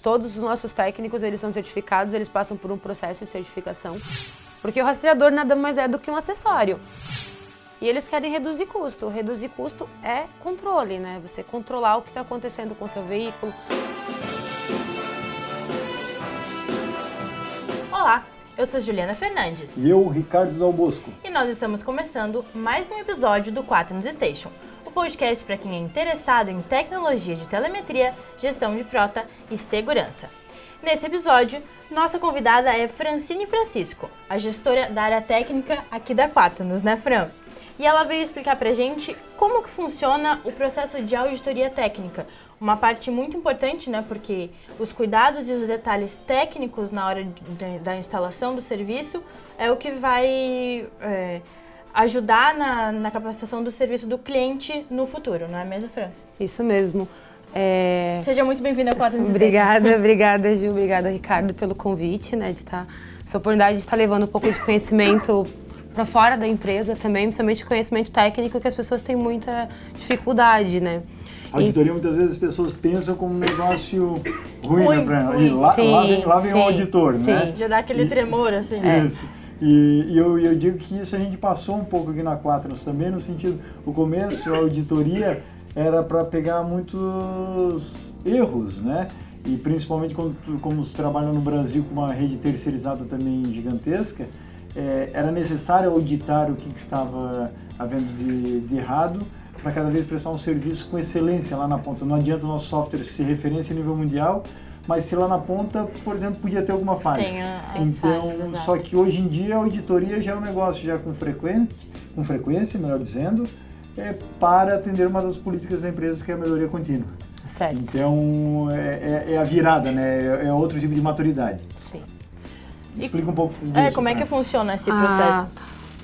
Todos os nossos técnicos, eles são certificados, eles passam por um processo de certificação, porque o rastreador nada mais é do que um acessório. E eles querem reduzir custo. Reduzir custo é controle, né? Você controlar o que está acontecendo com o seu veículo. Olá, eu sou Juliana Fernandes. E eu, Ricardo Dal Bosco. E nós estamos começando mais um episódio do Quaternos Station podcast para quem é interessado em tecnologia de telemetria, gestão de frota e segurança. Nesse episódio, nossa convidada é Francine Francisco, a gestora da área técnica aqui da Quaternos, né, Fran? E ela veio explicar pra gente como que funciona o processo de auditoria técnica. Uma parte muito importante, né, porque os cuidados e os detalhes técnicos na hora de, da instalação do serviço é o que vai é, ajudar na, na capacitação do serviço do cliente no futuro, não é mesmo, Fran? Isso mesmo. É... Seja muito bem-vinda ao Quatro Obrigada, obrigada, Gil, obrigada, Ricardo, pelo convite, né, de estar, tá, essa oportunidade de estar levando um pouco de conhecimento para fora da empresa também, principalmente conhecimento técnico que as pessoas têm muita dificuldade, né? Auditoria, muitas vezes as pessoas pensam como um negócio ruim, né? E lá, sim, lá vem, lá vem sim, um auditor, sim. né? Já dá aquele e, tremor, assim. Isso. E, e eu, eu, digo que isso a gente passou um pouco aqui na Quaternos também, no sentido, o começo, a auditoria era para pegar muitos erros, né? E principalmente quando, como se trabalha no Brasil com uma rede terceirizada também gigantesca, é, era necessário auditar o que, que estava havendo de, de errado para cada vez prestar um serviço com excelência lá na ponta. Não adianta o nosso software ser referência a nível mundial, mas se lá na ponta, por exemplo, podia ter alguma falha. Tem as então, falhas, só que hoje em dia a auditoria já é um negócio já com frequência, com frequência, melhor dizendo, é para atender uma das políticas da empresa que é a melhoria contínua. Certo. Então é, é, é a virada, né? É, é, outro tipo de maturidade. Sim. Explica um pouco disso. É, como é que funciona esse processo? Ah,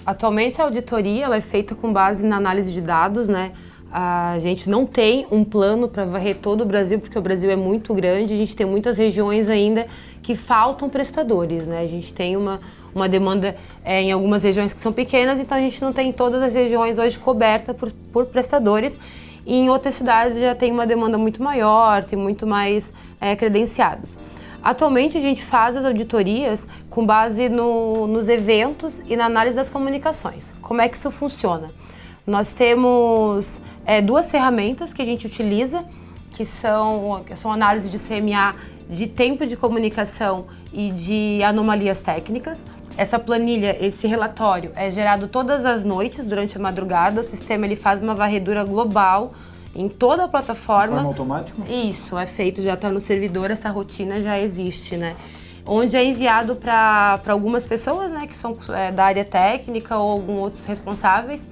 atualmente a auditoria ela é feita com base na análise de dados, né? A gente não tem um plano para varrer todo o Brasil, porque o Brasil é muito grande, a gente tem muitas regiões ainda que faltam prestadores, né? A gente tem uma, uma demanda é, em algumas regiões que são pequenas, então a gente não tem todas as regiões hoje cobertas por, por prestadores. E em outras cidades já tem uma demanda muito maior, tem muito mais é, credenciados. Atualmente a gente faz as auditorias com base no, nos eventos e na análise das comunicações. Como é que isso funciona? Nós temos é, duas ferramentas que a gente utiliza, que são, que são análise de CMA de tempo de comunicação e de anomalias técnicas. Essa planilha, esse relatório é gerado todas as noites durante a madrugada. O sistema ele faz uma varredura global em toda a plataforma. De forma automática? Isso, é feito, já está no servidor, essa rotina já existe, né? Onde é enviado para algumas pessoas, né, que são é, da área técnica ou alguns outros responsáveis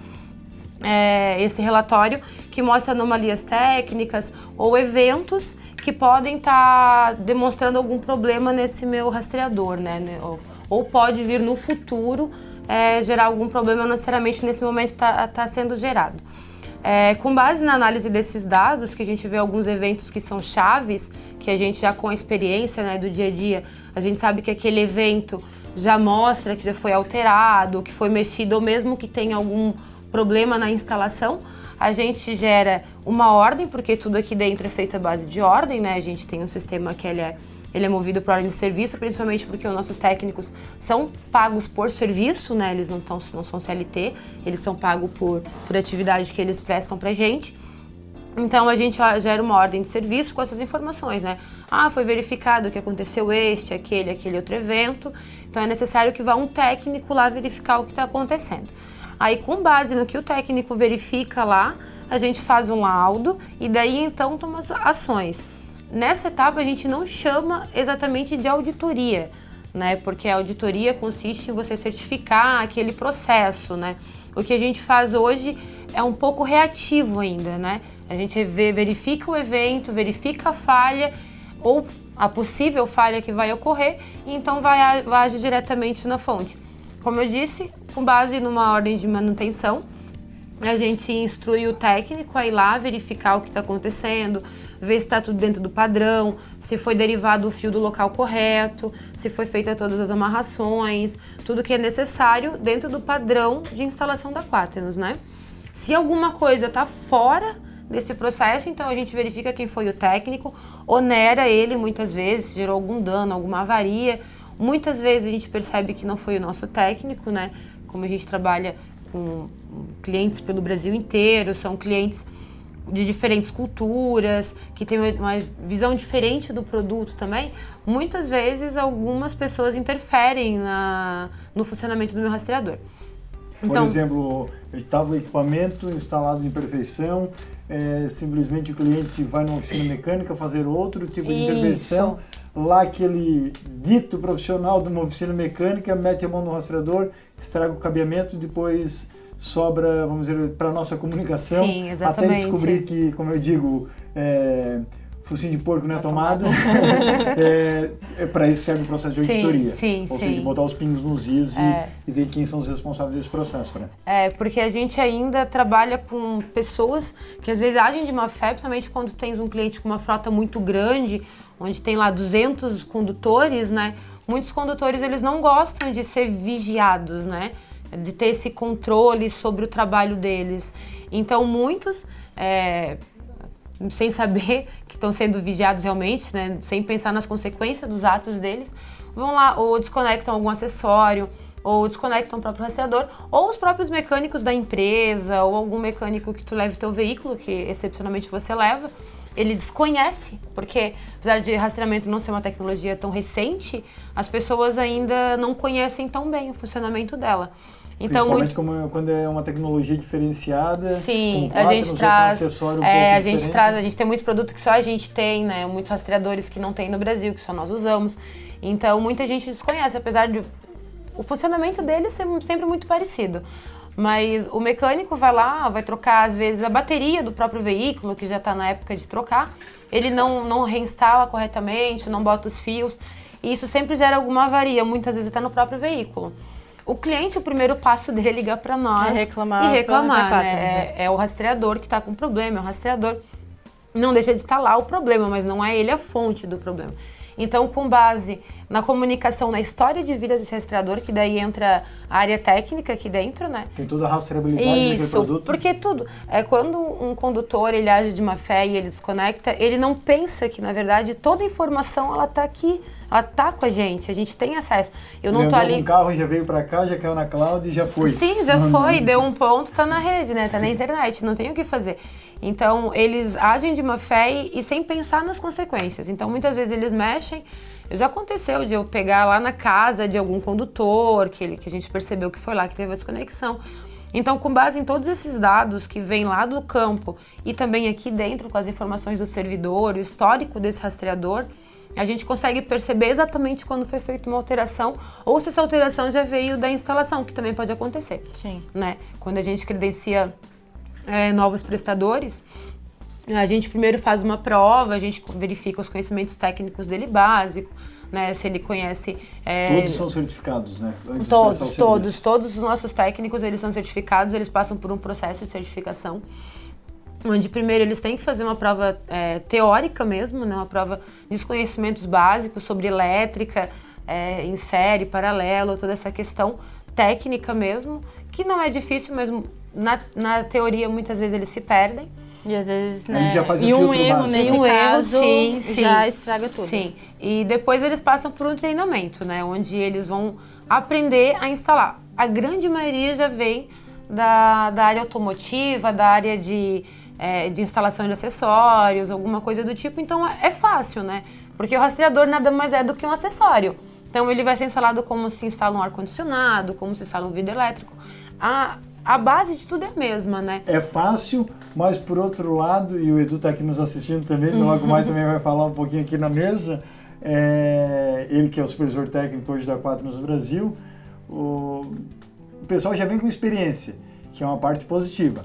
é, esse relatório que mostra anomalias técnicas ou eventos que podem estar tá demonstrando algum problema nesse meu rastreador, né? Ou, ou pode vir no futuro é, gerar algum problema, não necessariamente nesse momento está tá sendo gerado. É, com base na análise desses dados, que a gente vê alguns eventos que são chaves, que a gente já com a experiência né, do dia a dia, a gente sabe que aquele evento já mostra que já foi alterado, que foi mexido, ou mesmo que tenha algum problema na instalação, a gente gera uma ordem, porque tudo aqui dentro é feito à base de ordem, né? A gente tem um sistema que ele é, ele é movido por ordem de serviço, principalmente porque os nossos técnicos são pagos por serviço, né? Eles não, tão, não são CLT, eles são pagos por, por atividade que eles prestam pra gente. Então a gente gera uma ordem de serviço com essas informações, né? Ah, foi verificado que aconteceu este, aquele, aquele outro evento. Então é necessário que vá um técnico lá verificar o que está acontecendo. Aí, com base no que o técnico verifica lá, a gente faz um laudo e daí então toma as ações. Nessa etapa, a gente não chama exatamente de auditoria, né? Porque a auditoria consiste em você certificar aquele processo, né? O que a gente faz hoje é um pouco reativo ainda, né? A gente vê, verifica o evento, verifica a falha ou a possível falha que vai ocorrer e então vai, vai agir diretamente na fonte. Como eu disse, com base numa ordem de manutenção, a gente instrui o técnico a ir lá verificar o que está acontecendo, ver se está tudo dentro do padrão, se foi derivado o fio do local correto, se foi feita todas as amarrações, tudo que é necessário dentro do padrão de instalação da Quaternos, né? Se alguma coisa está fora desse processo, então a gente verifica quem foi o técnico, onera ele muitas vezes, gerou algum dano, alguma avaria. Muitas vezes a gente percebe que não foi o nosso técnico, né? Como a gente trabalha com clientes pelo Brasil inteiro, são clientes de diferentes culturas, que têm uma visão diferente do produto também, muitas vezes algumas pessoas interferem na, no funcionamento do meu rastreador. Então, Por exemplo, estava o equipamento instalado em perfeição, é, simplesmente o cliente vai na oficina mecânica fazer outro tipo de isso. Lá aquele dito profissional de uma oficina mecânica mete a mão no rastreador, estraga o cabeamento, depois sobra, vamos dizer, para nossa comunicação, Sim, até descobrir que, como eu digo, é, focinho de porco não é tomada. é, é para isso serve o processo de auditoria. Sim, Ou sim. seja, botar os pingos nos is é. e, e, ver quem são os responsáveis desse processo, né? É, porque a gente ainda trabalha com pessoas que às vezes agem de má fé, principalmente quando tens um cliente com uma frota muito grande, onde tem lá 200 condutores, né? Muitos condutores, eles não gostam de ser vigiados, né? de ter esse controle sobre o trabalho deles. Então, muitos, é, sem saber que estão sendo vigiados realmente, né, sem pensar nas consequências dos atos deles, vão lá ou desconectam algum acessório, ou desconectam o próprio rastreador, ou os próprios mecânicos da empresa, ou algum mecânico que tu leve teu veículo, que excepcionalmente você leva, ele desconhece, porque apesar de rastreamento não ser uma tecnologia tão recente, as pessoas ainda não conhecem tão bem o funcionamento dela. Então, Principalmente muito... como, quando é uma tecnologia diferenciada. Sim, a gente traz. Um é, a gente diferente. traz, a gente tem muito produto que só a gente tem, né? Muitos rastreadores que não tem no Brasil, que só nós usamos. Então muita gente desconhece, apesar de o funcionamento dele ser sempre muito parecido. Mas o mecânico vai lá, vai trocar às vezes a bateria do próprio veículo, que já está na época de trocar. Ele não, não reinstala corretamente, não bota os fios. E isso sempre gera alguma avaria, muitas vezes até no próprio veículo. O cliente, o primeiro passo dele é ligar para nós é reclamar e reclamar. Né? né? É, é, o rastreador que está com problema, é o rastreador. Não deixa de estar lá o problema, mas não é ele a fonte do problema. Então, com base na comunicação, na história de vida desse rastreador, que daí entra a área técnica aqui dentro, né? Tem toda a rastreabilidade do produto. porque tudo. É, quando um condutor ele age de má fé e ele desconecta, ele não pensa que, na verdade, toda a informação ela está aqui ela tá com a gente, a gente tem acesso. Eu não Ele tô ali. um carro já veio para cá, já caiu na cloud e já foi. Sim, já foi, deu um ponto, tá na rede, né? Tá na internet, não tem o que fazer. Então, eles agem de má fé e, e sem pensar nas consequências. Então, muitas vezes eles mexem. Já aconteceu de eu pegar lá na casa de algum condutor, que, ele, que a gente percebeu que foi lá que teve a desconexão. Então, com base em todos esses dados que vêm lá do campo e também aqui dentro com as informações do servidor, o histórico desse rastreador, a gente consegue perceber exatamente quando foi feita uma alteração ou se essa alteração já veio da instalação, que também pode acontecer. Sim. Né? Quando a gente credencia é, novos prestadores, a gente primeiro faz uma prova, a gente verifica os conhecimentos técnicos dele básico, né? Se ele conhece. É, todos são certificados, né? Antes todos, todos, todos os nossos técnicos eles são certificados, eles passam por um processo de certificação onde primeiro eles têm que fazer uma prova é, teórica mesmo, né, uma prova de conhecimentos básicos sobre elétrica, é, em série, paralelo, toda essa questão técnica mesmo, que não é difícil, mas na, na teoria muitas vezes eles se perdem. E às vezes, né? e um erro nesse um caso erro, sim, já sim, estraga tudo. Sim. E depois eles passam por um treinamento, né? Onde eles vão aprender a instalar. A grande maioria já vem da, da área automotiva, da área de é, de instalação de acessórios, alguma coisa do tipo, então é, é fácil, né? Porque o rastreador nada mais é do que um acessório. Então ele vai ser instalado como se instala um ar-condicionado, como se instala um vidro elétrico. A, a base de tudo é a mesma, né? É fácil, mas por outro lado, e o Edu está aqui nos assistindo também, então logo mais também vai falar um pouquinho aqui na mesa, é, ele que é o supervisor técnico hoje da Quatnos Brasil, o, o pessoal já vem com experiência, que é uma parte positiva.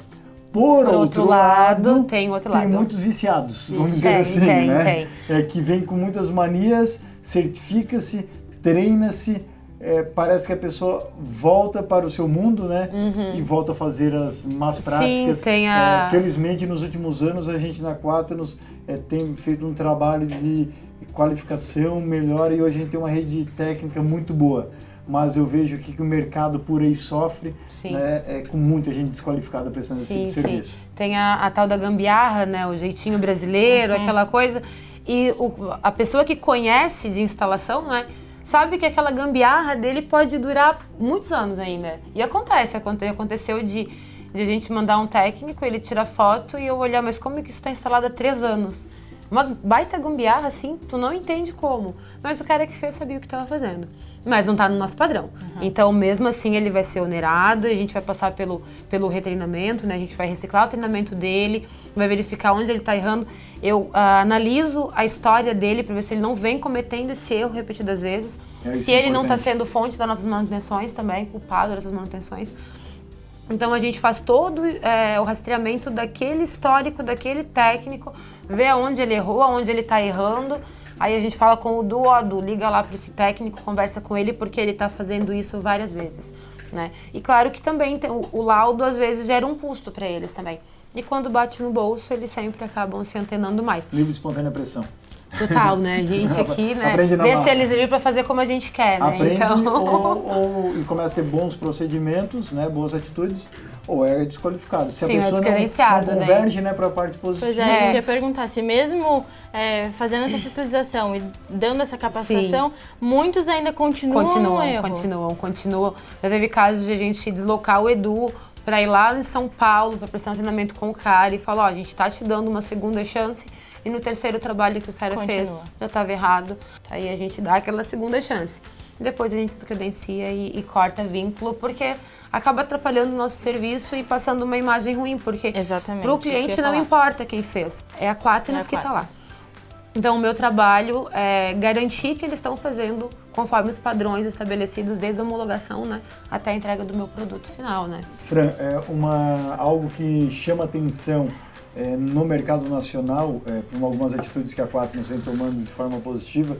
Por, Por outro, outro lado, lado, tem outro tem lado. muitos viciados, vamos dizer tem, assim, tem, né? Tem. É, que vem com muitas manias, certifica-se, treina-se, é, parece que a pessoa volta para o seu mundo, né? Uhum. E volta a fazer as más práticas. Sim, tem a... É, felizmente, nos últimos anos, a gente na Quaternos é, tem feito um trabalho de qualificação melhor e hoje a gente tem uma rede técnica muito boa. mas eu vejo aqui que o mercado por aí sofre, Sim. né, é, com muita gente desqualificada prestando esse tipo de serviço. Tem a, a tal da gambiarra, né? O jeitinho brasileiro, aquela coisa. E o- a pessoa que conhece de instalação, né? Sabe que aquela gambiarra dele pode durar muitos anos ainda. E acontece, aconte- aconteceu de, de a gente mandar um técnico, ele tira foto e eu olhar, mas como é que isso está instalado há três anos? Uma baita gambiarra, assim, tu não entende como. Mas o cara que fez sabia o que estava fazendo. Mas não está no nosso padrão. Então, mesmo assim, ele vai ser onerado, a gente vai passar pelo, pelo retreinamento, né? A gente vai reciclar o treinamento dele, vai verificar onde ele está errando. Eu ah, analiso a história dele para ver se ele não vem cometendo esse erro repetidas vezes. É, se é ele não está importante. sendo fonte das nossas manutenções também, culpado dessas manutenções. Então a gente faz todo é, o rastreamento daquele histórico, daquele técnico, vê aonde ele errou, aonde ele está errando. Aí a gente fala com o Du, liga lá para esse técnico, conversa com ele porque ele está fazendo isso várias vezes, né? E claro que também tem, o, o laudo às vezes gera um custo para eles também. E quando bate no bolso, eles sempre acabam se antenando mais. Livre de espontânea pressão. Total, né? A gente aqui, né? Deixa eles ir para fazer como a gente quer, né? Aprende então... ou, ou- e começa a ter bons procedimentos, né, boas atitudes, ou é desqualificado. Se a Sim, é pessoa não, descredenciado, não né? converge né, para a parte positiva, Pois é, isso que eu ia perguntar. Se mesmo é, fazendo essa fiscalização e dando essa capacitação, muitos ainda continuam no Continuam, erro. continuam, continuam. Já teve casos de a gente deslocar o Edu para ir lá em São Paulo para prestar um treinamento com o cara e falar, ó, a gente tá te dando uma segunda chance e no terceiro trabalho que o cara Continua. fez já estava errado. Aí a gente dá aquela segunda chance. Depois a gente se credencia e, e corta vínculo, porque acaba atrapalhando o nosso serviço e passando uma imagem ruim, porque Exatamente, para o cliente não importa quem fez, é a Quaternos É que está lá. Então, o meu trabalho é garantir que eles estão fazendo conforme os padrões estabelecidos desde a homologação, né, até a entrega do meu produto final, né? Fran, é uma, algo que chama atenção é, no mercado nacional, é, por algumas atitudes que a Quaternos vem tomando de forma positiva,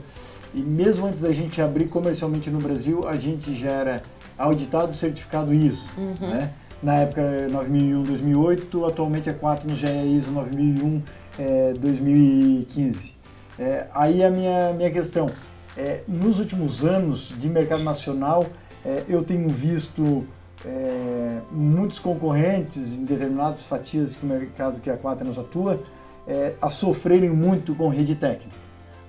e mesmo antes da gente abrir comercialmente no Brasil, a gente já era auditado certificado ISO, né? Na época 9001, 2008, atualmente a Quaternos já é ISO 9001, é, 2015. É, aí a minha, minha questão, é, nos últimos anos de mercado nacional, é, eu tenho visto é, muitos concorrentes em determinadas fatias do mercado que a Quaternos atua é, a sofrerem muito com rede técnica.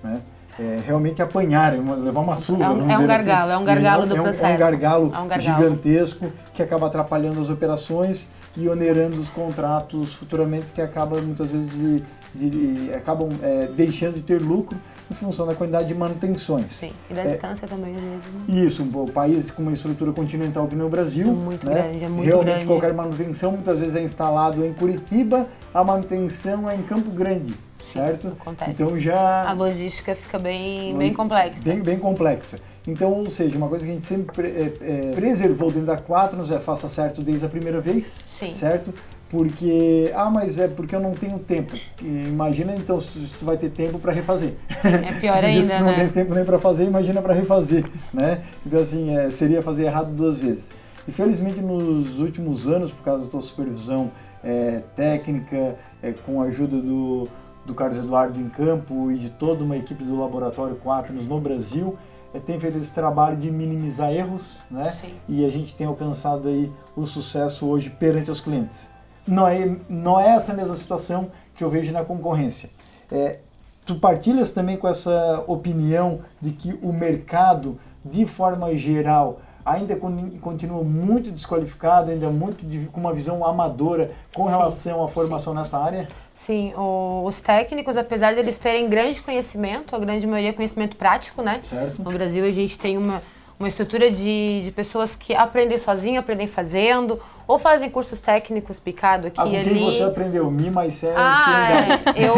Né? É, realmente apanharem, levar uma surra. É um- vamos é um gargalo, assim. é um gargalo do é um, É processo. um gargalo, É um gargalo. gigantesco que acaba atrapalhando as operações e onerando os contratos futuramente, que acaba muitas vezes de, de- de- acabam é, deixando de ter lucro em função da quantidade de manutenções. Sim. E da É, distância também, às vezes. Né? isso, um país com uma estrutura continental que nem o Brasil. Muito né? grande, é muito Realmente grande. qualquer manutenção muitas vezes é instalado em Curitiba, a manutenção é em Campo Grande, certo? acontece. Então A já logística fica bem, bem complexa. bem, bem complexa. Então, ou seja, uma coisa que a gente sempre é, é, preservou dentro da Quaternos é faça certo desde a primeira vez, Sim. certo? Porque, ah, mas é porque eu não tenho tempo. Imagina então se tu vai ter tempo para refazer. É pior Se tu ainda, que não né? tens tempo nem para fazer, imagina para refazer, né? Então assim, é, seria fazer errado duas vezes. E felizmente nos últimos anos, por causa da tua supervisão é, técnica, é, com a ajuda do, do Carlos Eduardo em campo e de toda uma equipe do Laboratório Quaternos no Brasil, é, tem feito esse trabalho de minimizar erros, né? Sim. E a gente tem alcançado aí o sucesso hoje perante os clientes. Não é, não é essa mesma situação que eu vejo na concorrência. É, tu partilhas também com essa opinião de que o mercado, de forma geral, ainda con- continua muito desqualificado, ainda muito com uma visão amadora com Sim, relação à formação nessa área? Sim, o- os técnicos, apesar de eles terem grande conhecimento, a grande maioria é conhecimento prático, né? Certo? No Brasil a gente tem uma, uma estrutura de, de pessoas que aprendem sozinho, aprendem fazendo, ou fazem cursos técnicos picado aqui e quem ali. você aprendeu? Mi mais Ah, é. eu,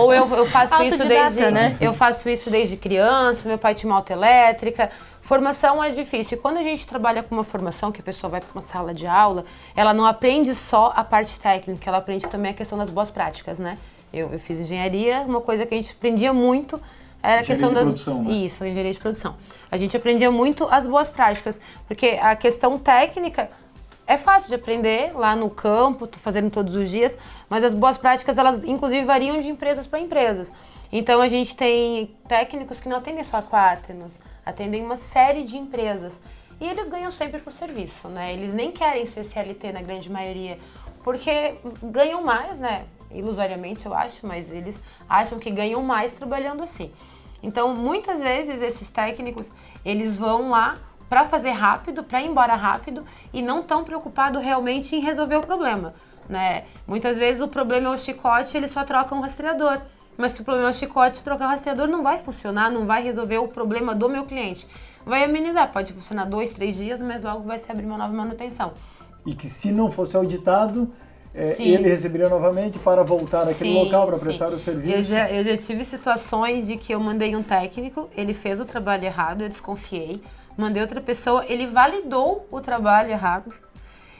ou eu, eu faço isso desde né? eu faço isso desde criança, meu pai tinha uma autoelétrica. Formação é difícil. Quando a gente trabalha com uma formação que a pessoa vai para uma sala de aula, ela não aprende só a parte técnica, ela aprende também a questão das boas práticas, né? Eu, eu fiz engenharia, uma coisa que a gente aprendia muito era a Engenharia questão de das produção, né? isso, engenharia de produção. A gente aprendia muito as boas práticas, porque a questão técnica é fácil de aprender lá no campo, fazendo todos os dias, mas as boas práticas elas inclusive variam de empresas para empresas. Então a gente tem técnicos que não atendem só a Quaternos, atendem uma série de empresas. E eles ganham sempre por serviço, né? Eles nem querem ser CLT na grande maioria, porque ganham mais, né? Ilusoriamente eu acho, mas eles acham que ganham mais trabalhando assim. Então, muitas vezes esses técnicos, eles vão lá para fazer rápido, para ir embora rápido e não tão preocupado realmente em resolver o problema, né? Muitas vezes o problema é o chicote, eles só trocam o rastreador. Mas se o problema é o chicote, trocar o rastreador não vai funcionar, não vai resolver o problema do meu cliente. Vai amenizar, pode funcionar dois, três dias, mas logo vai se abrir uma nova manutenção. E que se não fosse auditado, é, ele receberia novamente para voltar àquele sim, local para prestar o serviço? Eu já, eu já tive situações de que eu mandei um técnico, ele fez o trabalho errado, eu desconfiei, mandei outra pessoa, ele validou o trabalho errado.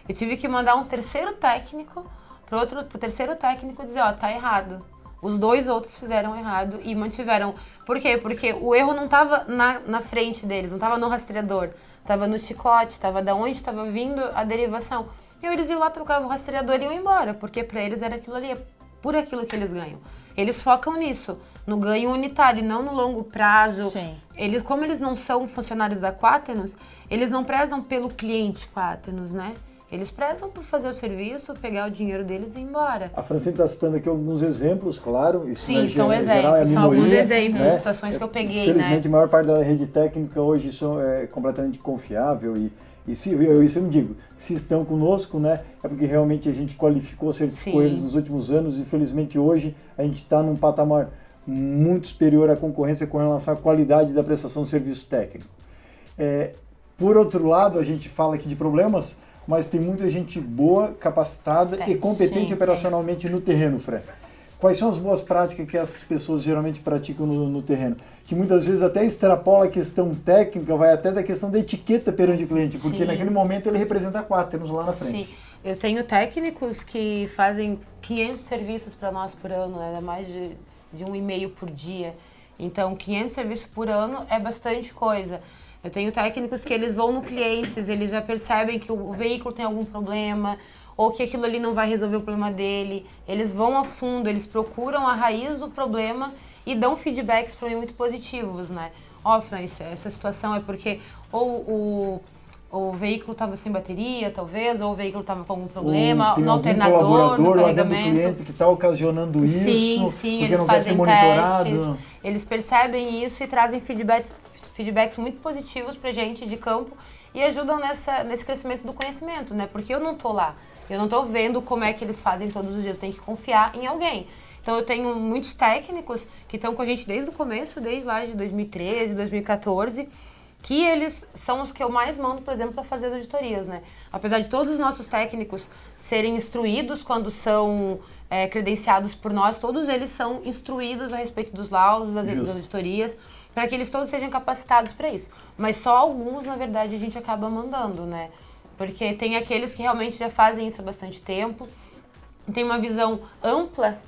Eu tive que mandar um terceiro técnico para outro, pro terceiro técnico dizer, ó, tá errado. Os dois outros fizeram errado e mantiveram. Por quê? Porque o erro não estava na, na frente deles, não estava no rastreador, estava no chicote, estava da onde estava vindo a derivação. E eles iam lá, trocavam o rastreador e iam embora, porque para eles era aquilo ali, é por aquilo que eles ganham. Eles focam nisso, no ganho unitário, não no longo prazo. Sim. Eles, como eles não são funcionários da Quaternos, eles não prezam pelo cliente Quaternos, né? Eles prezam por fazer o serviço, pegar o dinheiro deles e ir embora. A Francine está citando aqui alguns exemplos, claro. Isso Sim, são exemplos, geral, é minoria, são alguns exemplos, né? situações que eu peguei, Felizmente, né? a maior parte da rede técnica hoje isso é completamente confiável e, e se, eu, isso eu digo, se estão conosco, né, é porque realmente a gente qualificou, certificou Sim. eles nos últimos anos e felizmente hoje a gente está num patamar muito superior à concorrência com relação à qualidade da prestação de serviço técnico. É, por outro lado, a gente fala aqui de problemas, mas tem muita gente boa, capacitada e competente sim, operacionalmente no terreno, Fred. Quais são as boas práticas que essas pessoas geralmente praticam no, no, terreno? Que muitas vezes até extrapola a questão técnica, vai até da questão da etiqueta perante o cliente, porque sim. naquele momento ele representa quatro, temos lá na frente. Sim. Eu tenho técnicos que fazem 500 serviços para nós por ano, é mais de, de um e-mail por dia. Então, 500 serviços por ano é bastante coisa. Eu tenho técnicos que eles vão no cliente, eles já percebem que o veículo tem algum problema ou que aquilo ali não vai resolver o problema dele. Eles vão a fundo, eles procuram a raiz do problema e dão feedbacks para mim muito positivos, né? Ó, oh, França, essa situação é porque ou o o veículo estava sem bateria, talvez, ou o veículo estava com algum problema, no alternador, no carregamento. cliente que está ocasionando isso, sim, sim, eles fazem testes, eles percebem isso e trazem feedbacks, feedbacks muito positivos pra gente de campo e ajudam nessa, nesse crescimento do conhecimento, né? Porque eu não tô lá, eu não tô vendo como é que eles fazem todos os dias, eu tenho que confiar em alguém. Então eu tenho muitos técnicos que estão com a gente desde o começo, desde lá de 2013, 2014, que eles são os que eu mais mando, por exemplo, para fazer as auditorias, né? Apesar de todos os nossos técnicos serem instruídos quando são é, credenciados por nós, todos eles são instruídos a respeito dos laudos, das, das auditorias para que eles todos sejam capacitados para isso. Mas só alguns, na verdade, a gente acaba mandando, né? Porque tem aqueles que realmente já fazem isso há bastante tempo, tem uma visão ampla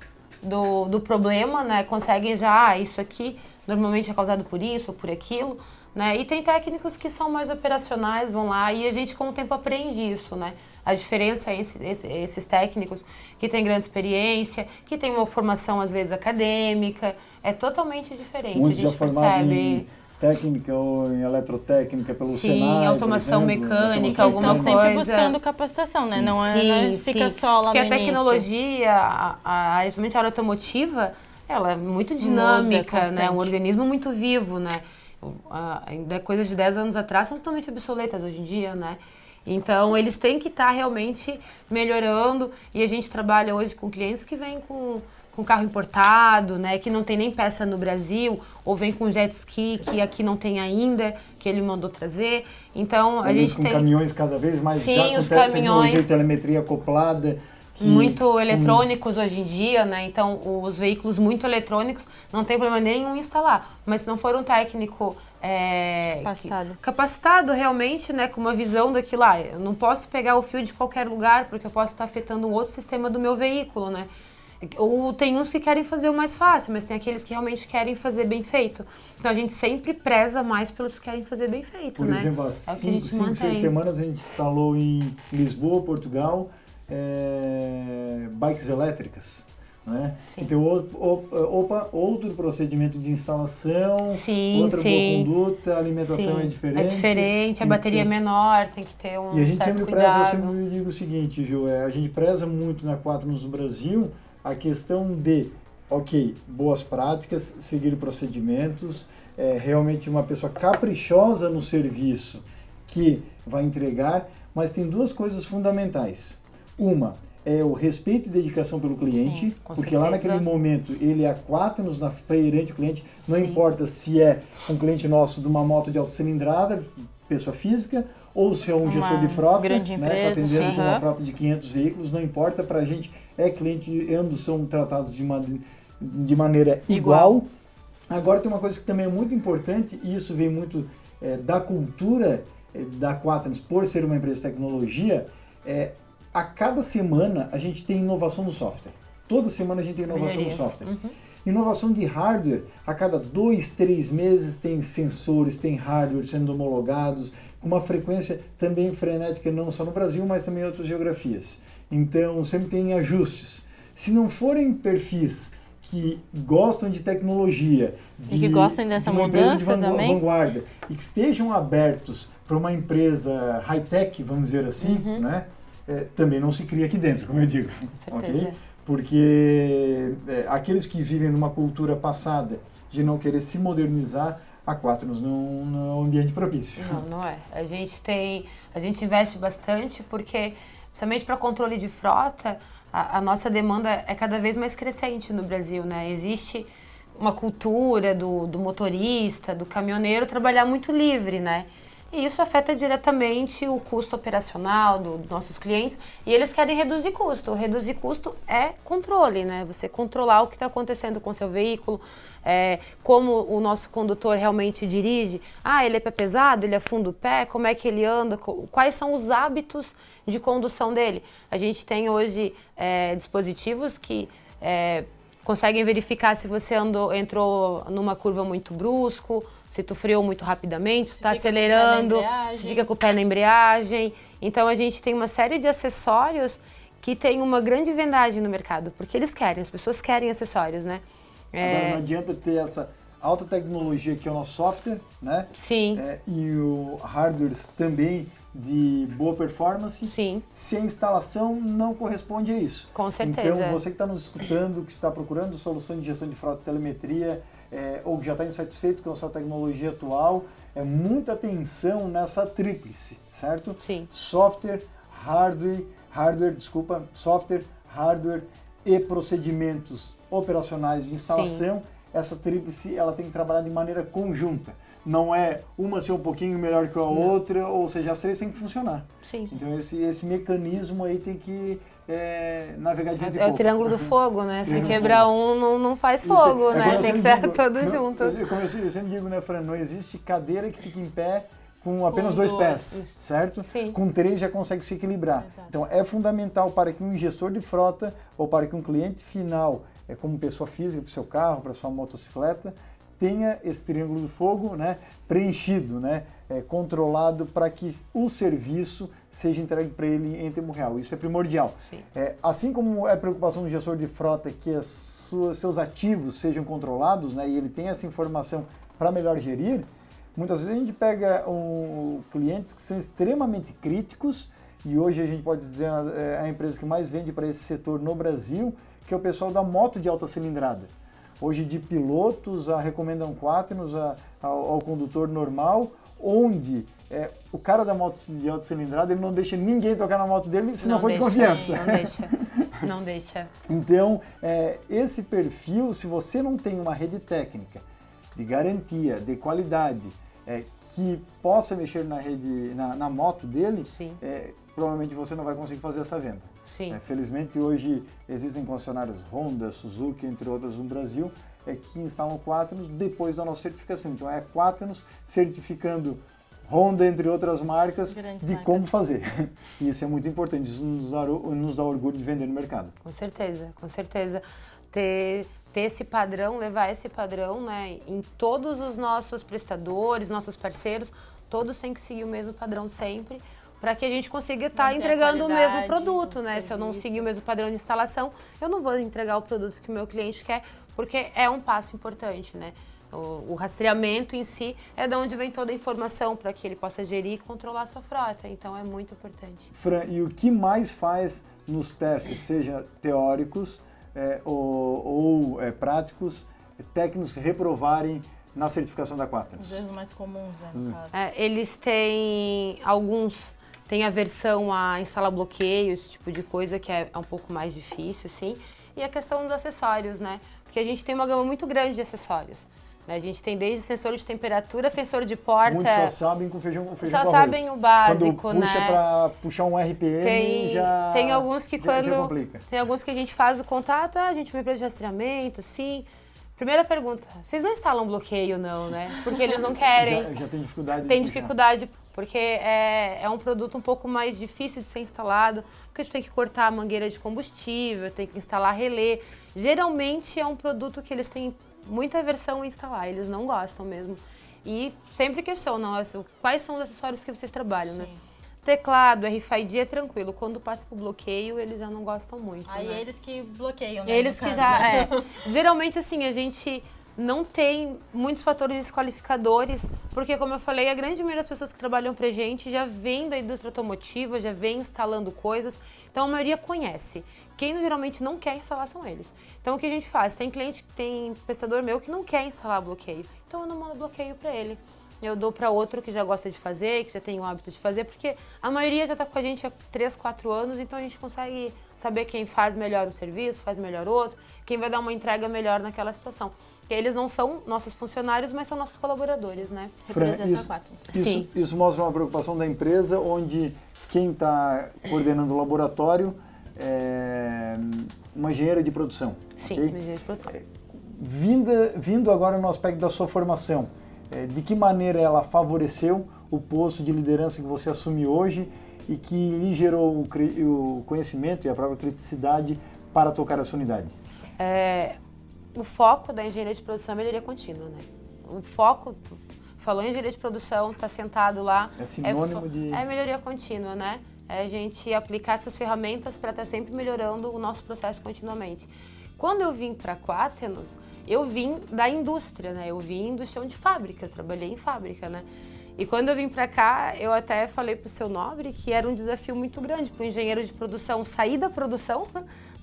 do, do problema, né? Conseguem já, ah, isso aqui normalmente é causado por isso ou por aquilo, né? E tem técnicos que são mais operacionais, vão lá e a gente com o tempo aprende isso, né? A diferença é esse, esse, esses técnicos que têm grande experiência, que têm uma formação às vezes acadêmica, é totalmente diferente. Muitos a gente percebe. Em técnica ou em eletrotécnica pelo sim, Senai, Sim, automação exemplo, mecânica, alguma coisa. sempre buscando capacitação, né? Sim, não, é, sim, né? fica sim. só lá Porque no a tecnologia, a, a, principalmente a área automotiva, ela é muito dinâmica, Muda, né? Um organismo muito vivo, né? Ainda coisas de 10 anos atrás são totalmente obsoletas hoje em dia, né? Então, eles têm que estar tá realmente melhorando e a gente trabalha hoje com clientes que vêm com, com carro importado, né, que não tem nem peça no Brasil, ou vem com jet ski que aqui não tem ainda, que ele mandou trazer. Então, a gente com tem... caminhões cada vez mais Sim, já os com caminhões... telemetria acoplada. Que, muito eletrônicos hoje em dia, né? Então, os veículos muito eletrônicos não tem problema nenhum em instalar. Mas se não for um técnico é, capacitado. Que, capacitado realmente, né, com uma visão daquilo lá. Ah, eu não posso pegar o fio de qualquer lugar porque eu posso estar afetando um outro sistema do meu veículo, né? Ou tem uns que querem fazer o mais fácil, mas tem aqueles que realmente querem fazer bem feito. Então a gente sempre preza mais pelos que querem fazer bem feito, Por né? exemplo, há é cinco, cinco seis semanas a gente instalou em Lisboa, Portugal, é, bikes elétricas Né? Sim. Então, opa, outro procedimento de instalação, sim, outra sim. boa conduta, a alimentação sim. é diferente. É diferente, a bateria é menor, tem que ter um E a gente sempre cuidado. preza, eu sempre digo o seguinte, Gil, é, a gente preza muito na Quaternos no Brasil a questão de, ok, boas práticas, seguir procedimentos, é, realmente uma pessoa caprichosa no serviço que vai entregar, mas tem duas coisas fundamentais. Uma é o respeito e dedicação pelo cliente, Sim, porque lá certeza. naquele momento ele é quatro na perante o cliente, não Sim. importa se é um cliente nosso de uma moto de alta cilindrada, pessoa física, ou se é um Uma gestor de frota, grande né, empresa, atendendo com uma frota de 500 veículos, não importa, para a gente é cliente e ambos são tratados de, uma, de maneira igual. Igual. Agora tem uma coisa que também é muito importante, e isso vem muito é, da cultura é, da Quaternos, por ser uma empresa de tecnologia, é, a cada semana a gente tem inovação no software. Toda semana a gente tem inovação no software. Uhum. Inovação de hardware, a cada dois, três meses tem sensores, tem hardware sendo homologados, com uma frequência também frenética, não só no Brasil, mas também em outras geografias. Então, sempre tem ajustes. Se não forem perfis que gostam de tecnologia, E que gostem dessa de uma empresa de mudança vangu- também. vanguarda, e que estejam abertos para uma empresa high-tech, vamos dizer assim, Uhum. né? É, também não se cria aqui dentro, como eu digo. Com ok? certeza. Porque é, aqueles que vivem numa cultura passada de não querer se modernizar, a Quaternos não, não é um ambiente propício. Não, não é. A gente tem, a gente investe bastante porque, principalmente para controle de frota, a, a nossa demanda é cada vez mais crescente no Brasil, né? Existe uma cultura do, do motorista, do caminhoneiro trabalhar muito livre, né? E isso afeta diretamente o custo operacional do- dos nossos clientes e eles querem reduzir custo. Reduzir custo é controle, né? Você controlar o que está acontecendo com o seu veículo, é, como o nosso condutor realmente dirige. Ah, ele é pé pesado, ele afunda o pé, como é que ele anda, quais são os hábitos de condução dele. A gente tem hoje é, dispositivos que é, conseguem verificar se você andou, entrou numa curva muito brusco, se tu freou muito rapidamente, se está acelerando, fica com o pé na embreagem. Então a gente tem uma série de acessórios que tem uma grande vendagem no mercado, porque eles querem, as pessoas querem acessórios, né? É, Agora não adianta ter essa alta tecnologia que é o nosso software, né? sim, É, e o hardwares também de boa performance, sim, se a instalação não corresponde a isso. com certeza. Então, você que está nos escutando, que está procurando soluções de gestão de frota e telemetria, é, ou que já está insatisfeito com a sua tecnologia atual, é muita atenção nessa tríplice, certo? Sim. Software, hardware, hardware, desculpa, software, hardware e procedimentos operacionais de instalação. Essa tríplice ela tem que trabalhar de maneira conjunta. Não é uma ser um pouquinho melhor que a outra, ou seja, as três têm que funcionar. Sim. Então esse, esse mecanismo aí tem que é, navegar de vento e É o triângulo do fogo, né? Se quebrar um, não, não faz Isso, fogo, é né? Tem que estar todos não- juntos. Eu, como eu, eu sempre digo, né, Fran, não existe cadeira que fique em pé com apenas Com dois, dois. pés, certo? Sim. Com três já consegue se equilibrar. Exato. Então é fundamental para que um gestor de frota ou para que um cliente final, é como pessoa física para o seu carro, para a sua motocicleta, tenha esse triângulo do fogo né, preenchido, né, é, controlado para que o serviço seja entregue para ele em tempo real. Isso é primordial. É, assim como é preocupação do gestor de frota que as suas, seus ativos sejam controlados né, e ele tem essa informação para melhor gerir, muitas vezes a gente pega um, clientes que são extremamente críticos e hoje a gente pode dizer é a empresa que mais vende para esse setor no Brasil, que é o pessoal da moto de alta cilindrada. Hoje de pilotos a recomendam quaternos a, ao, ao condutor normal, onde é, o cara da moto de alta cilindrada ele não deixa ninguém tocar na moto dele se não, for de deixa, confiança. Não deixa. Não deixa. Então, é, esse perfil, se você não tem uma rede técnica de garantia, de qualidade, é, que possa mexer na rede, na, na moto dele, é, provavelmente você não vai conseguir fazer essa venda. Sim. É, felizmente hoje existem concessionárias Honda, Suzuki, entre outras no Brasil, é, que instalam Quaternos depois da nossa certificação. Então é Quaternos certificando Honda, entre outras marcas, Grandes de marcas. como fazer. E isso é muito importante, isso nos dá, nos dá orgulho de vender no mercado. Com certeza, com certeza. Ter, ter esse padrão, levar esse padrão né, em todos os nossos prestadores, nossos parceiros, todos têm que seguir o mesmo padrão sempre, para que a gente consiga estar tá entregando o mesmo produto, né? Se eu não seguir o mesmo padrão de instalação, eu não vou entregar o produto que o meu cliente quer, porque é um passo importante, né? O, o, rastreamento em si é de onde vem toda a informação para que ele possa gerir e controlar a sua frota. Então é muito importante. Fran, e o que mais faz nos testes, seja teóricos é, ou, ou é, práticos, técnicos reprovarem na certificação da Quaternos? Os erros mais comuns, né, hum. é, eles têm alguns tem a versão a instalar bloqueio, esse tipo de coisa que é, é um pouco mais difícil, assim. E a questão dos acessórios, né? Porque a gente tem uma gama muito grande de acessórios. Né? A gente tem desde sensor de temperatura, sensor de porta. Muitos só sabem com feijão com feijão Só sabem o básico, quando puxa né? para puxar um RPM tem, já Tem alguns que já, quando já complica. tem alguns que a gente faz o contato, ah, a gente vai para de rastreamento, sim. Primeira pergunta, vocês não instalam bloqueio não, né? Porque eles não querem. já, já tem dificuldade. Tem dificuldade porque é, é um produto um pouco mais difícil de ser instalado, porque tu tem que cortar a mangueira de combustível, tem que instalar relé. Geralmente é um produto que eles têm muita aversão em instalar, eles não gostam mesmo. E sempre questionam quais são os acessórios que vocês trabalham, né? Sim. né? Teclado, RFID é tranquilo. Quando passa pro bloqueio, eles já não gostam muito. Aí né? eles que bloqueiam, né? Eles que caso, já. Né? É. Geralmente, assim, a gente não tem muitos fatores desqualificadores, porque, como eu falei, a grande maioria das pessoas que trabalham pra gente já vem da indústria automotiva, já vem instalando coisas, então a maioria conhece. Quem geralmente não quer instalar são eles. Então o que a gente faz? Tem cliente, tem prestador meu que não quer instalar bloqueio, então eu não mando bloqueio para ele eu dou para outro que já gosta de fazer, que já tem o hábito de fazer, porque a maioria já está com a gente há 3, 4 anos, então a gente consegue saber quem faz melhor um serviço, faz melhor outro, quem vai dar uma entrega melhor naquela situação. Porque eles não são nossos funcionários, mas são nossos colaboradores, né? Fran, isso, isso, isso, mostra uma preocupação da empresa, onde quem está coordenando o laboratório é uma engenheira de produção. Sim, okay? uma engenheira de produção. É, vinda, vindo agora no aspecto da sua formação, é, de que maneira ela favoreceu o posto de liderança que você assume hoje e que lhe gerou o, o conhecimento e a própria criticidade para tocar a sua unidade? É, o foco da engenharia de produção é melhoria contínua, né? O foco, falou em engenharia de produção, está sentado lá. É sinônimo é, de. É melhoria contínua, né? É a gente aplicar essas ferramentas para estar tá sempre melhorando o nosso processo continuamente. Quando eu vim para Quaternos, eu vim da indústria, né? Eu vim do chão de fábrica, eu trabalhei em fábrica, né? E quando eu vim para cá, eu até falei para o seu Nobre que era um desafio muito grande para o engenheiro de produção sair da produção,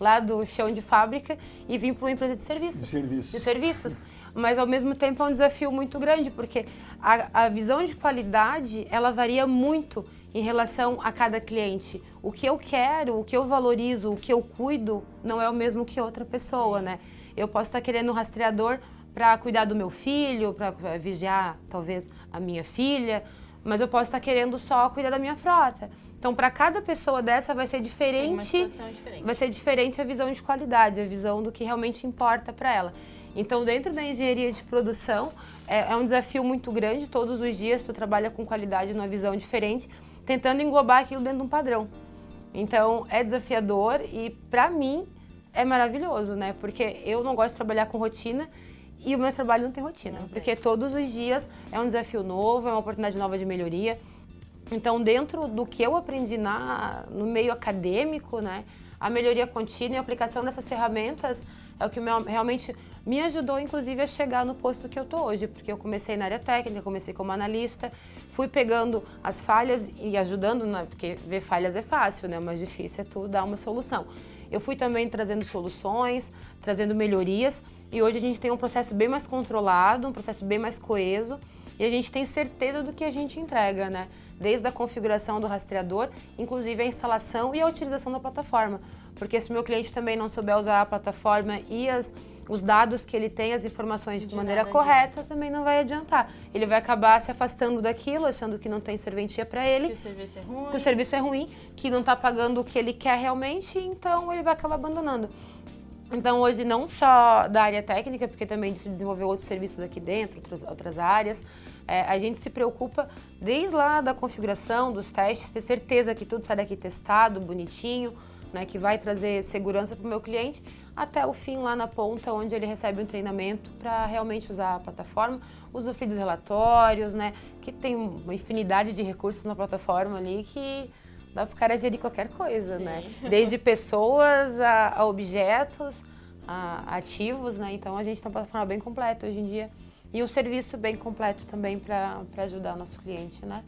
lá do chão de fábrica, e vir para uma empresa de serviços. De serviços. De serviços. Mas ao mesmo tempo é um desafio muito grande, porque a, a visão de qualidade ela varia muito em relação a cada cliente. O que eu quero, o que eu valorizo, o que eu cuido, não é o mesmo que outra pessoa, né? Eu posso estar querendo um rastreador para cuidar do meu filho, para vigiar talvez a minha filha, mas eu posso estar querendo só cuidar da minha frota. Então, para cada pessoa dessa vai ser diferente, diferente, vai ser diferente a visão de qualidade, a visão do que realmente importa para ela. Então, dentro da engenharia de produção, é, é, um desafio muito grande. Todos os dias tu trabalha com qualidade numa visão diferente, tentando englobar aquilo dentro de um padrão. Então, é desafiador e para mim é maravilhoso, né? Porque eu não gosto de trabalhar com rotina e o meu trabalho não tem rotina, não porque todos os dias é um desafio novo, é uma oportunidade nova de melhoria. Então, dentro do que eu aprendi na, no meio acadêmico, né, a melhoria contínua e a aplicação dessas ferramentas é o que realmente me ajudou, inclusive, a chegar no posto que eu tô hoje, porque eu comecei na área técnica, comecei como analista, fui pegando as falhas e ajudando, né, porque ver falhas é fácil, né, o mais difícil é tu dar uma solução. Eu fui também trazendo soluções, trazendo melhorias e hoje a gente tem um processo bem mais controlado, um processo bem mais coeso e a gente tem certeza do que a gente entrega, né? Desde a configuração do rastreador, inclusive a instalação e a utilização da plataforma. Porque se o meu cliente também não souber usar a plataforma e as os dados que ele tem, as informações de, de maneira correta, adianta. também não vai adiantar. Ele vai acabar se afastando daquilo, achando que não tem serventia para ele. Que o serviço é ruim. Que o serviço é ruim, que não está pagando o que ele quer realmente, então ele vai acabar abandonando. Então, hoje, não só da área técnica, porque também se desenvolveu outros serviços aqui dentro, outras, outras áreas, é, a gente se preocupa desde lá da configuração, dos testes, ter certeza que tudo sai daqui testado, bonitinho, né, que vai trazer segurança para o meu cliente, até o fim lá na ponta, onde ele recebe um treinamento para realmente usar a plataforma, usufruir dos relatórios, né? Que tem uma infinidade de recursos na plataforma ali que dá para o cara gerir qualquer coisa, Sim. né? Desde pessoas a, a objetos, a, ativos, né? Então a gente tem uma plataforma bem completa hoje em dia e um serviço bem completo também para ajudar o nosso cliente, né?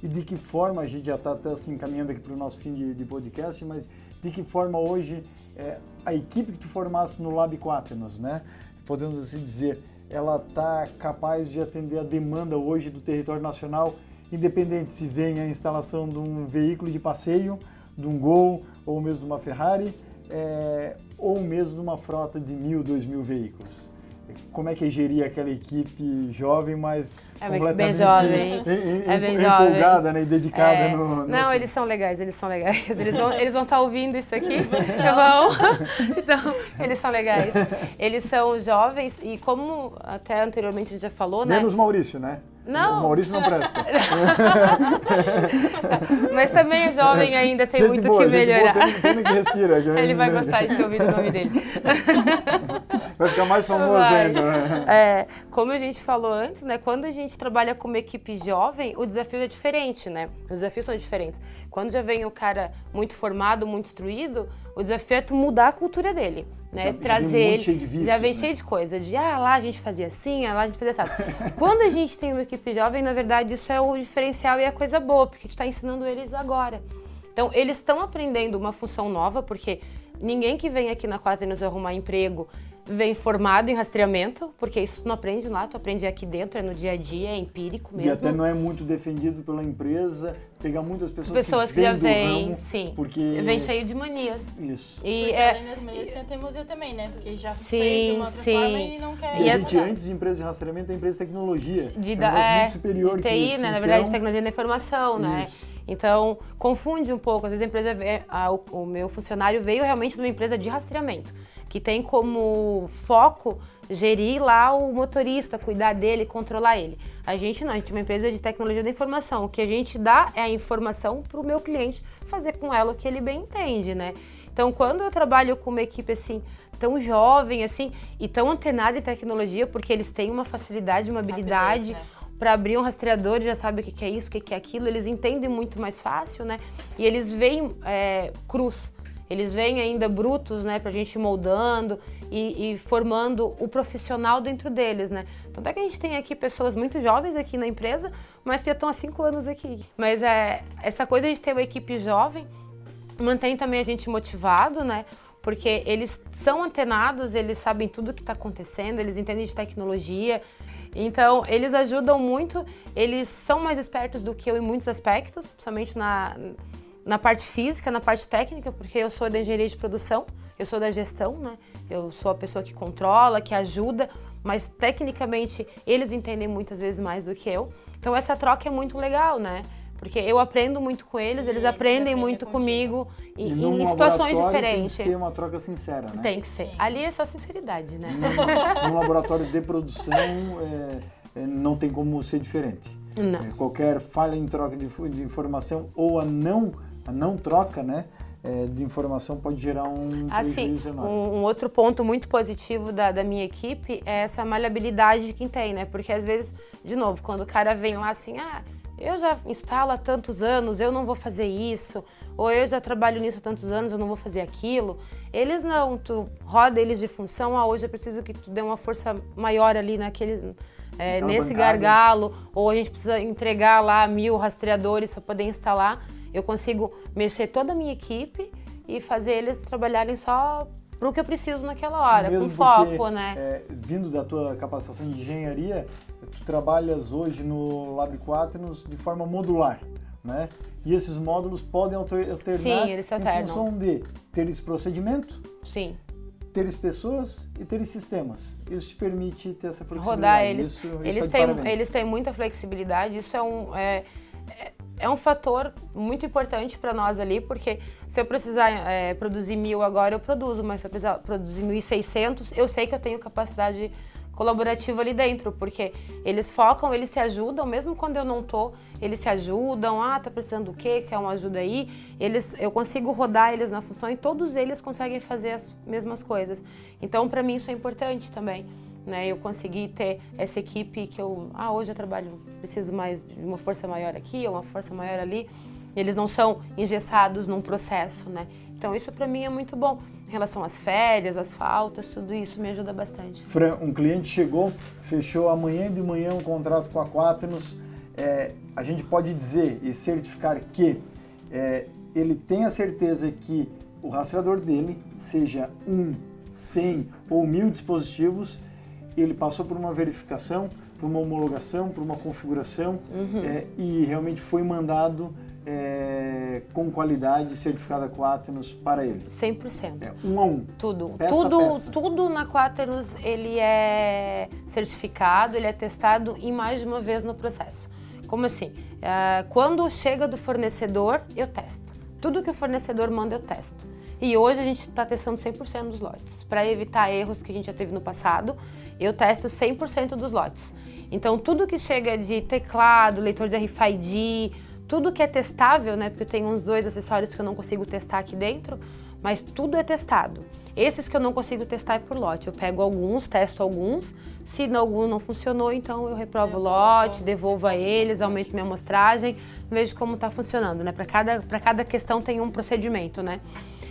E de que forma, a gente já está até assim caminhando aqui para o nosso fim de, de, podcast, mas de que forma hoje é, a equipe que tu formasse no Lab Quaternos, né? Podemos assim dizer, ela está capaz de atender a demanda hoje do território nacional, independente se vem a instalação de um veículo de passeio, de um Gol ou mesmo de uma Ferrari, é, ou mesmo de uma frota de mil, dois mil veículos como é que é gerir aquela equipe jovem, mas é completamente bem jovem. Em, é bem empolgada jovem. Né, e dedicada é. no, Não, eles são legais, eles são legais. Eles vão eles vão estar tá ouvindo isso aqui, tá bom? Então, eles são legais. Eles são jovens e como até anteriormente a gente já falou, né? Menos Maurício, né? Não. O Maurício não presta. Mas também é jovem ainda, tem gente muito boa, que melhorar. Boa, tem, tem que respira. Ele vai gostar de ter ouvido o nome dele. Vai ficar mais famoso vai. ainda, né? É, como a gente falou antes, né? Quando a gente trabalha com uma equipe jovem, o desafio é diferente, né? Os desafios são diferentes. Quando já vem o cara muito formado, muito instruído, o desafio é tu mudar a cultura dele né? Já, trazer ele. Vícios, já vem né? cheio de coisa, de ah, lá a gente fazia assim, ah, lá a gente fazia assim. Quando a gente tem uma equipe jovem, na verdade, isso é o diferencial e a coisa boa, porque a gente está ensinando eles agora. Então, eles estão aprendendo uma função nova, porque ninguém que vem aqui na nos arrumar emprego vem formado em rastreamento, porque isso tu não aprende lá, tu aprende aqui dentro, é no dia a dia, é empírico mesmo. E até não é muito defendido pela empresa, pegar muitas pessoas, pessoas que, que já vêm, sim. Porque... Vem cheio de manias. Isso. E porque, é... além das manias, tem a teimosia também, né? Porque já sim, fez de uma outra sim. forma e não quer... E a gente, antes de empresa de rastreamento, é empresa de tecnologia. De, da, é, muito superior de TI, que isso. né? Na verdade, então... tecnologia da informação, né? isso. Então, confunde um pouco. Às vezes a empresa, a, o, o meu funcionário veio realmente de uma empresa de rastreamento que tem como foco gerir lá o motorista, cuidar dele, controlar ele. A gente não, a gente é uma empresa de tecnologia da informação. O que a gente dá é a informação para o meu cliente fazer com ela o que ele bem entende, né? Então, quando eu trabalho com uma equipe assim tão jovem assim e tão antenada em tecnologia, porque eles têm uma facilidade, uma habilidade, né? para abrir um rastreador já sabe o que é isso, o que é aquilo, eles entendem muito mais fácil, né? E eles veem é, cruz. Eles vêm ainda brutos, né, pra gente moldando e, e, formando o profissional dentro deles, né. Tanto é que a gente tem aqui pessoas muito jovens aqui na empresa, mas que já estão há cinco anos aqui. Mas é, essa coisa de ter uma equipe jovem mantém também a gente motivado, né, porque eles são antenados, eles sabem tudo o que está acontecendo, eles entendem de tecnologia, então, eles ajudam muito, eles são mais espertos do que eu em muitos aspectos, principalmente na, na parte física, na parte técnica, porque eu sou da engenharia de produção, eu sou da gestão, né? Eu sou a pessoa que controla, que ajuda, mas tecnicamente eles entendem muitas vezes mais do que eu. Então essa troca é muito legal, né? Porque eu aprendo muito com eles, eles aprendem muito comigo e, e em situações diferentes. Tem que ser uma troca sincera, né? Tem que ser. Sim. Ali é só sinceridade, né? Num, laboratório de produção é, é, não tem como ser diferente. Não. É, qualquer falha em troca de, de informação ou a não a não troca, né? É, de informação pode gerar um assim, enorme. Um, um outro ponto muito positivo da, da, minha equipe é essa maleabilidade de quem tem, né? Porque às vezes, de novo, quando o cara vem lá assim, ah, eu já instalo há tantos anos, eu não vou fazer isso, ou eu já trabalho nisso há tantos anos, eu não vou fazer aquilo. Eles não, tu roda eles de função, ah, hoje eu preciso que tu dê uma força maior ali naquele, é, nesse bancada. gargalo, ou a gente precisa entregar lá mil rastreadores para poder instalar eu consigo mexer toda a minha equipe e fazer eles trabalharem só para o que eu preciso naquela hora, Mesmo com porque, foco, né? É, vindo da tua capacitação de engenharia, tu trabalhas hoje no Lab 4 de forma modular, né? E esses módulos podem alternar Sim, eles se em função de teres procedimento, Sim. teres pessoas e teres sistemas. Isso te permite ter essa flexibilidade. Rodar eles, isso, eles, isso é têm, eles têm muita flexibilidade. Isso é um é, é um fator muito importante para nós ali, porque se eu precisar é, produzir mil agora, eu produzo, mas se eu precisar produzir 1.600, eu sei que eu tenho capacidade colaborativo ali dentro, porque eles focam, eles se ajudam, mesmo quando eu não tô, eles se ajudam, ah, tá precisando do quê? Quer uma ajuda aí? Eles, eu consigo rodar eles na função e todos eles conseguem fazer as mesmas coisas. Então, para mim isso é importante também. Né, eu consegui ter essa equipe que eu, ah, hoje eu trabalho, preciso mais de uma força maior aqui, uma força maior ali. Eles não são engessados num processo, né? Então isso para mim é muito bom. Em relação às férias, às faltas, tudo isso me ajuda bastante. Fran, um cliente chegou, fechou amanhã de manhã um contrato com a Quaternos. É, a gente pode dizer e certificar que é, ele tem a certeza que o rastreador dele, seja um, cem ou mil dispositivos, ele passou por uma verificação, por uma homologação, por uma configuração uhum. é, e realmente foi mandado é, com qualidade certificada Quaternos para ele? 100%. É, um a um. Tudo. Peça tudo, peça. tudo na Quaternos ele é certificado, ele é testado em mais de uma vez no processo. Como assim? É, quando chega do fornecedor, eu testo. Tudo que o fornecedor manda, eu testo. E hoje a gente está testando 100% dos lotes. Para evitar erros que a gente já teve no passado, eu testo 100% dos lotes. Então, tudo que chega de teclado, leitor de RFID, tudo que é testável, né? Porque eu tenho uns dois acessórios que eu não consigo testar aqui dentro, mas tudo é testado. Esses que eu não consigo testar é por lote. Eu pego alguns, testo alguns. Se algum não funcionou, então eu reprovo o lote, devolvo a eles, aumento minha amostragem, vejo como está funcionando, né? Para cada, cada questão tem um procedimento, né?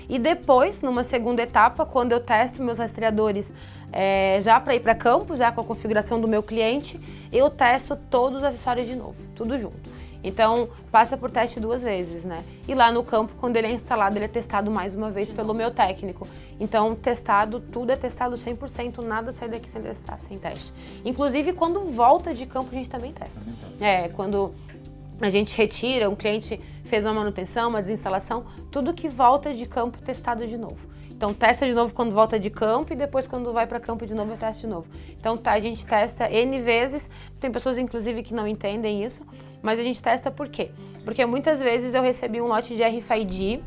E depois, numa segunda etapa, quando eu testo meus rastreadores é, já para ir para campo, já com a configuração do meu cliente, eu testo todos os acessórios de novo, tudo junto. Então, passa por teste duas vezes, né? E lá no campo, quando ele é instalado, ele é testado mais uma vez pelo meu técnico. Então, testado, tudo é testado 100%, nada sai daqui sem testar, sem teste. Inclusive, quando volta de campo, a gente também testa. É, quando a gente retira, um cliente fez uma manutenção, uma desinstalação, tudo que volta de campo testado de novo. Então testa de novo quando volta de campo e depois quando vai para campo de novo eu testo de novo. Então tá, a gente testa N vezes. Tem pessoas inclusive que não entendem isso, mas a gente testa por quê? Porque muitas vezes eu recebi um lote de RFID,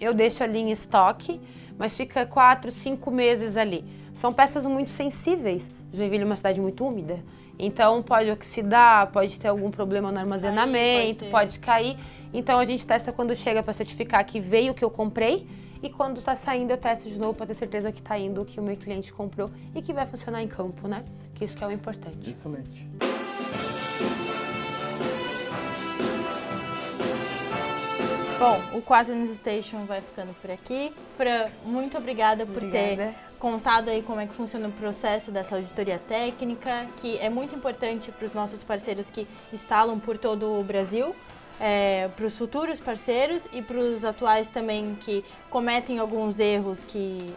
eu deixo ali em estoque, mas fica quatro, cinco meses ali. São peças muito sensíveis. Joinville é uma cidade muito úmida. Então pode oxidar, pode ter algum problema no armazenamento, pode, pode, cair. Então a gente testa quando chega para certificar que veio o que eu comprei e quando está saindo, eu testo de novo para ter certeza que está indo o que o meu cliente comprou e que vai funcionar em campo, né? Que isso que é o importante. Excelente. Bom, o 4 News Station vai ficando por aqui. Fran, muito obrigada por obrigada. ter contado aí como é que funciona o processo dessa auditoria técnica, que é muito importante para os nossos parceiros que instalam por todo o Brasil é, para os futuros parceiros e para os atuais também que cometem alguns erros que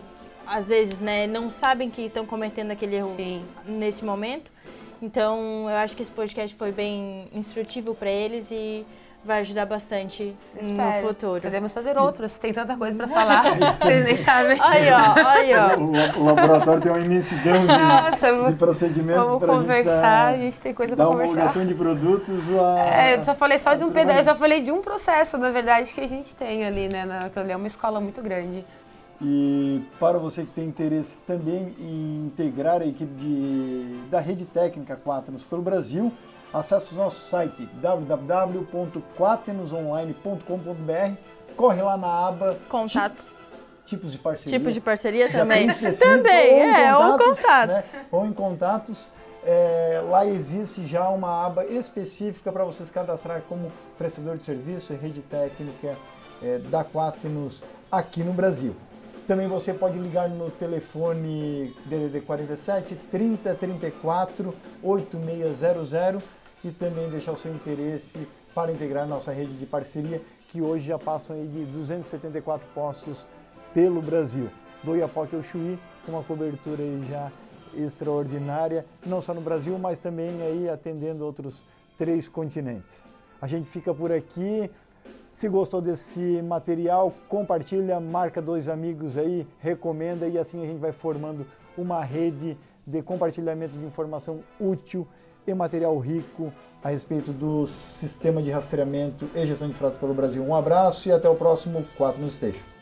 às vezes né, não sabem que estão cometendo aquele erro Sim. nesse momento. Então eu acho que esse podcast foi bem instrutivo para eles e vai ajudar bastante Espero. no futuro. Podemos fazer outros, tem tanta coisa para falar, vocês nem sabem. Aí, ó, aí, ó. O, o laboratório tem uma imensidão de, Nossa, de procedimentos para a gente a gente tem coisa para conversar. homologação de produtos. A, é, eu só falei só de um pedaço, eu já falei de um processo, na verdade, que a gente tem ali, né? Na, ali é uma escola muito grande. E para você que tem interesse também em integrar a equipe de, da rede técnica Quaternos pelo Brasil, Acesse o nosso site www.quatenosonline.com.br, corre lá na aba Contatos. Tipos de parceria. Tipos de parceria também. também, ou é, contatos, ou contatos. Né? Ou em contatos. É, lá existe já uma aba específica para vocês cadastrar como prestador de serviço e rede técnica é, da Quaternos aqui no Brasil. Também você pode ligar no telefone DDD 47 30 34 8600 e também deixar o seu interesse para integrar nossa rede de parceria, que hoje já passam aí de 274 postos pelo Brasil. Do Iapoque ao Chuí, com uma cobertura aí já extraordinária, não só no Brasil, mas também aí atendendo outros três continentes. A gente fica por aqui. Se gostou desse material, compartilha, marca dois amigos aí, recomenda e assim a gente vai formando uma rede de compartilhamento de informação útil e material rico a respeito do sistema de rastreamento e gestão de frota pelo Brasil. Um abraço e até o próximo 4 no Estejo.